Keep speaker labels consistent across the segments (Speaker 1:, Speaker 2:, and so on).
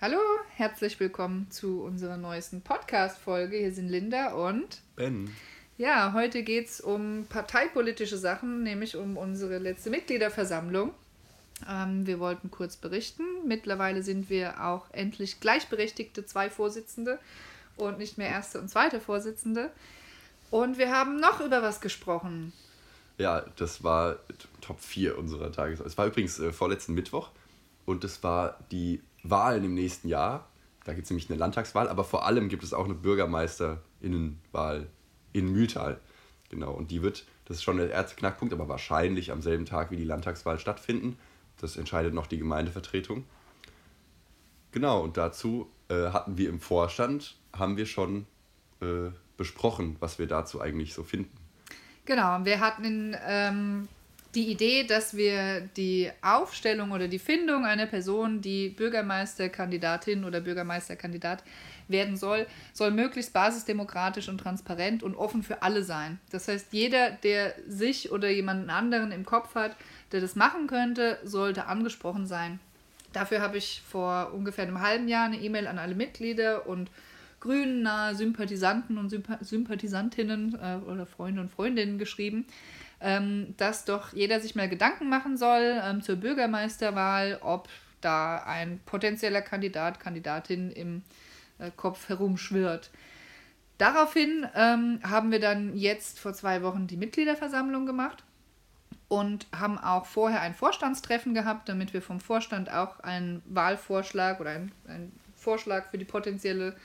Speaker 1: Hallo, herzlich willkommen zu unserer neuesten Podcast-Folge. Hier sind Linda und
Speaker 2: Ben.
Speaker 1: Ja, heute geht es um parteipolitische Sachen, nämlich um unsere letzte Mitgliederversammlung. Ähm, wir wollten kurz berichten. Mittlerweile sind wir auch endlich gleichberechtigte zwei Vorsitzende und nicht mehr erste und zweite Vorsitzende. Und wir haben noch über was gesprochen.
Speaker 2: Ja, das war Top 4 unserer Tagesordnung. Es war übrigens äh, vorletzten Mittwoch und es war die Wahlen im nächsten Jahr. Da gibt es nämlich eine Landtagswahl, aber vor allem gibt es auch eine Bürgermeisterinnenwahl in Mühltal. Genau, und die wird, das ist schon der erste Knackpunkt, aber wahrscheinlich am selben Tag wie die Landtagswahl stattfinden. Das entscheidet noch die Gemeindevertretung. Genau, und dazu äh, hatten wir im Vorstand, haben wir schon äh, besprochen, was wir dazu eigentlich so finden.
Speaker 1: Genau, wir hatten ähm, die Idee, dass wir die Aufstellung oder die Findung einer Person, die Bürgermeisterkandidatin oder Bürgermeisterkandidat werden soll, soll möglichst basisdemokratisch und transparent und offen für alle sein. Das heißt, jeder, der sich oder jemanden anderen im Kopf hat, der das machen könnte, sollte angesprochen sein. Dafür habe ich vor ungefähr einem halben Jahr eine E-Mail an alle Mitglieder und grünen Sympathisanten und Sympathisantinnen äh, oder Freunde und Freundinnen geschrieben, ähm, dass doch jeder sich mal Gedanken machen soll ähm, zur Bürgermeisterwahl, ob da ein potenzieller Kandidat, Kandidatin im äh, Kopf herumschwirrt. Daraufhin ähm, haben wir dann jetzt vor zwei Wochen die Mitgliederversammlung gemacht und haben auch vorher ein Vorstandstreffen gehabt, damit wir vom Vorstand auch einen Wahlvorschlag oder einen, einen Vorschlag für die potenzielle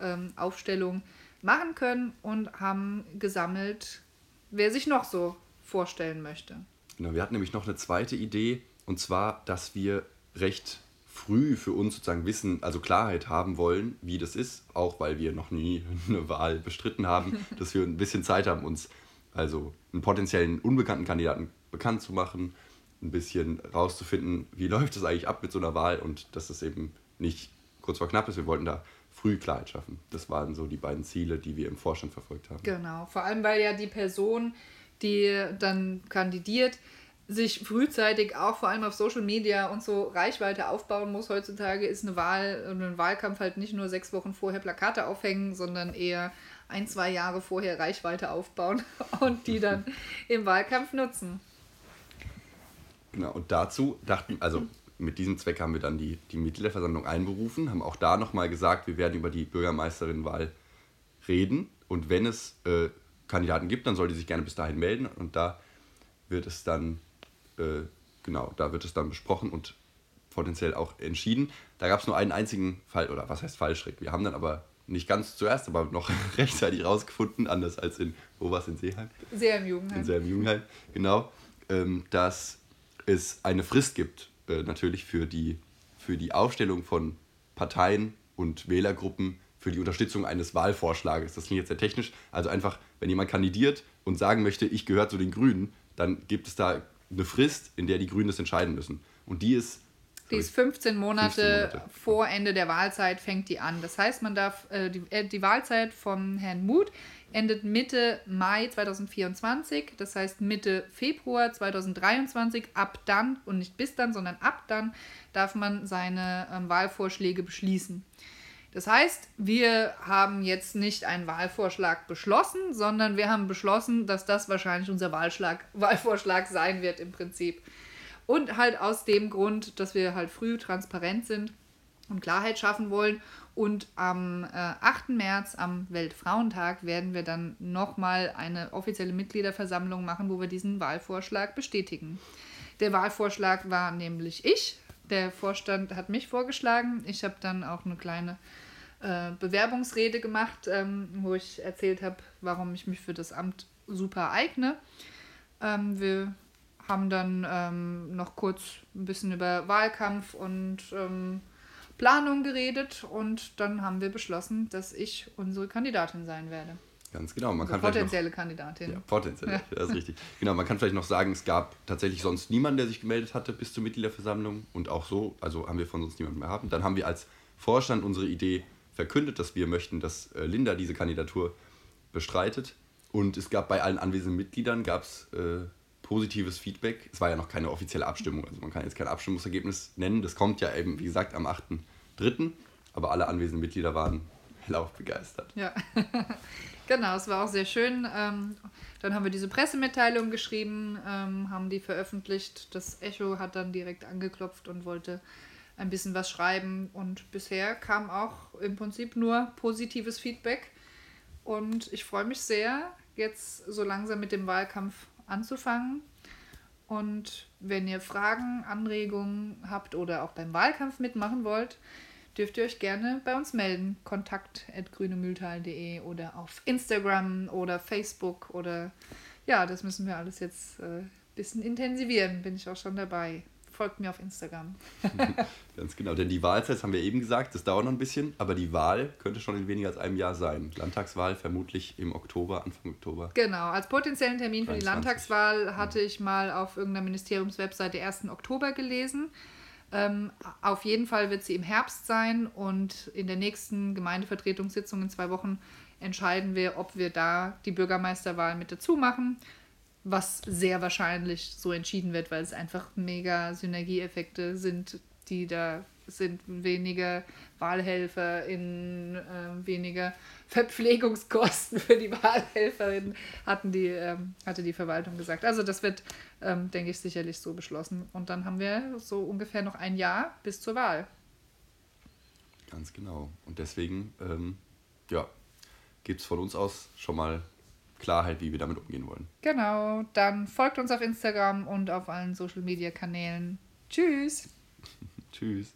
Speaker 1: ähm, Aufstellung machen können und haben gesammelt, wer sich noch so vorstellen möchte.
Speaker 2: Genau, wir hatten nämlich noch eine zweite Idee und zwar, dass wir recht früh für uns sozusagen wissen, also Klarheit haben wollen, wie das ist, auch weil wir noch nie eine Wahl bestritten haben, dass wir ein bisschen Zeit haben, uns also einen potenziellen unbekannten Kandidaten bekannt zu machen, ein bisschen rauszufinden, wie läuft es eigentlich ab mit so einer Wahl und dass es eben nicht kurz vor knapp ist. Wir wollten da früh Klarheit schaffen. Das waren so die beiden Ziele, die wir im Vorstand verfolgt haben.
Speaker 1: Genau, vor allem weil ja die Person, die dann kandidiert, sich frühzeitig auch vor allem auf Social Media und so Reichweite aufbauen muss. Heutzutage ist eine Wahl und ein Wahlkampf halt nicht nur sechs Wochen vorher Plakate aufhängen, sondern eher ein, zwei Jahre vorher Reichweite aufbauen und die dann im Wahlkampf nutzen.
Speaker 2: Genau, und dazu dachten, also mit diesem Zweck haben wir dann die, die Mitgliederversammlung einberufen, haben auch da nochmal gesagt, wir werden über die Bürgermeisterinwahl reden und wenn es äh, Kandidaten gibt, dann soll die sich gerne bis dahin melden und da wird es dann, äh, genau, da wird es dann besprochen und potenziell auch entschieden. Da gab es nur einen einzigen Fall, oder was heißt Fallschritt? Wir haben dann aber nicht ganz zuerst, aber noch rechtzeitig rausgefunden, anders als in, wo war es, in Seeheim?
Speaker 1: Seeheim Jugendheim.
Speaker 2: In Seeheim Jugendheim, genau, ähm, dass es eine Frist gibt, äh, natürlich für die, für die Aufstellung von Parteien und Wählergruppen für die Unterstützung eines Wahlvorschlages. Das klingt jetzt sehr technisch. Also einfach, wenn jemand kandidiert und sagen möchte, ich gehöre zu den Grünen, dann gibt es da eine Frist, in der die Grünen das entscheiden müssen. Und die ist
Speaker 1: die ist 15 Monate, 15 Monate, vor Ende der Wahlzeit fängt die an. Das heißt, man darf äh, die, äh, die Wahlzeit vom Herrn Muth endet Mitte Mai 2024, das heißt Mitte Februar 2023. Ab dann und nicht bis dann, sondern ab dann darf man seine ähm, Wahlvorschläge beschließen. Das heißt, wir haben jetzt nicht einen Wahlvorschlag beschlossen, sondern wir haben beschlossen, dass das wahrscheinlich unser Wahlschlag, Wahlvorschlag sein wird im Prinzip. Und halt aus dem Grund, dass wir halt früh transparent sind und Klarheit schaffen wollen. Und am äh, 8. März, am Weltfrauentag, werden wir dann nochmal eine offizielle Mitgliederversammlung machen, wo wir diesen Wahlvorschlag bestätigen. Der Wahlvorschlag war nämlich ich. Der Vorstand hat mich vorgeschlagen. Ich habe dann auch eine kleine äh, Bewerbungsrede gemacht, ähm, wo ich erzählt habe, warum ich mich für das Amt super eigne. Ähm, wir haben dann ähm, noch kurz ein bisschen über Wahlkampf und ähm, Planung geredet und dann haben wir beschlossen, dass ich unsere Kandidatin sein werde.
Speaker 2: Ganz genau. Man
Speaker 1: also
Speaker 2: kann
Speaker 1: potenzielle
Speaker 2: noch,
Speaker 1: Kandidatin.
Speaker 2: Ja, potenziell, ja. das ist richtig. Genau, man kann vielleicht noch sagen, es gab tatsächlich sonst niemanden, der sich gemeldet hatte bis zur Mitgliederversammlung und auch so, also haben wir von sonst niemanden mehr haben. Dann haben wir als Vorstand unsere Idee verkündet, dass wir möchten, dass äh, Linda diese Kandidatur bestreitet. Und es gab bei allen anwesenden Mitgliedern gab es äh, positives Feedback. Es war ja noch keine offizielle Abstimmung, also man kann jetzt kein Abstimmungsergebnis nennen. Das kommt ja eben, wie gesagt, am 8.3. dritten, aber alle anwesenden Mitglieder waren hellauf begeistert.
Speaker 1: Ja, genau, es war auch sehr schön. Ähm, dann haben wir diese Pressemitteilung geschrieben, ähm, haben die veröffentlicht. Das Echo hat dann direkt angeklopft und wollte ein bisschen was schreiben. Und bisher kam auch im Prinzip nur positives Feedback. Und ich freue mich sehr, jetzt so langsam mit dem Wahlkampf anzufangen. Und wenn ihr Fragen, Anregungen habt oder auch beim Wahlkampf mitmachen wollt, dürft ihr euch gerne bei uns melden. Kontakt at grünemühltal.de oder auf Instagram oder Facebook oder ja, das müssen wir alles jetzt ein äh, bisschen intensivieren. Bin ich auch schon dabei folgt mir auf Instagram.
Speaker 2: Ganz genau, denn die Wahlzeit, das haben wir eben gesagt, das dauert noch ein bisschen, aber die Wahl könnte schon in weniger als einem Jahr sein. Landtagswahl vermutlich im Oktober, Anfang Oktober.
Speaker 1: Genau, als potenziellen Termin für 23. die Landtagswahl hatte ich mal auf irgendeiner Ministeriumswebseite 1. Oktober gelesen. Ähm, auf jeden Fall wird sie im Herbst sein und in der nächsten Gemeindevertretungssitzung in zwei Wochen entscheiden wir, ob wir da die Bürgermeisterwahl mit dazu machen was sehr wahrscheinlich so entschieden wird, weil es einfach mega Synergieeffekte sind, die da sind weniger Wahlhelfer in äh, weniger Verpflegungskosten für die Wahlhelferinnen, hatten die, ähm, hatte die Verwaltung gesagt. Also das wird, ähm, denke ich, sicherlich so beschlossen. Und dann haben wir so ungefähr noch ein Jahr bis zur Wahl.
Speaker 2: Ganz genau. Und deswegen, ähm, ja, gibt es von uns aus schon mal Klarheit, wie wir damit umgehen wollen.
Speaker 1: Genau, dann folgt uns auf Instagram und auf allen Social Media Kanälen. Tschüss.
Speaker 2: Tschüss.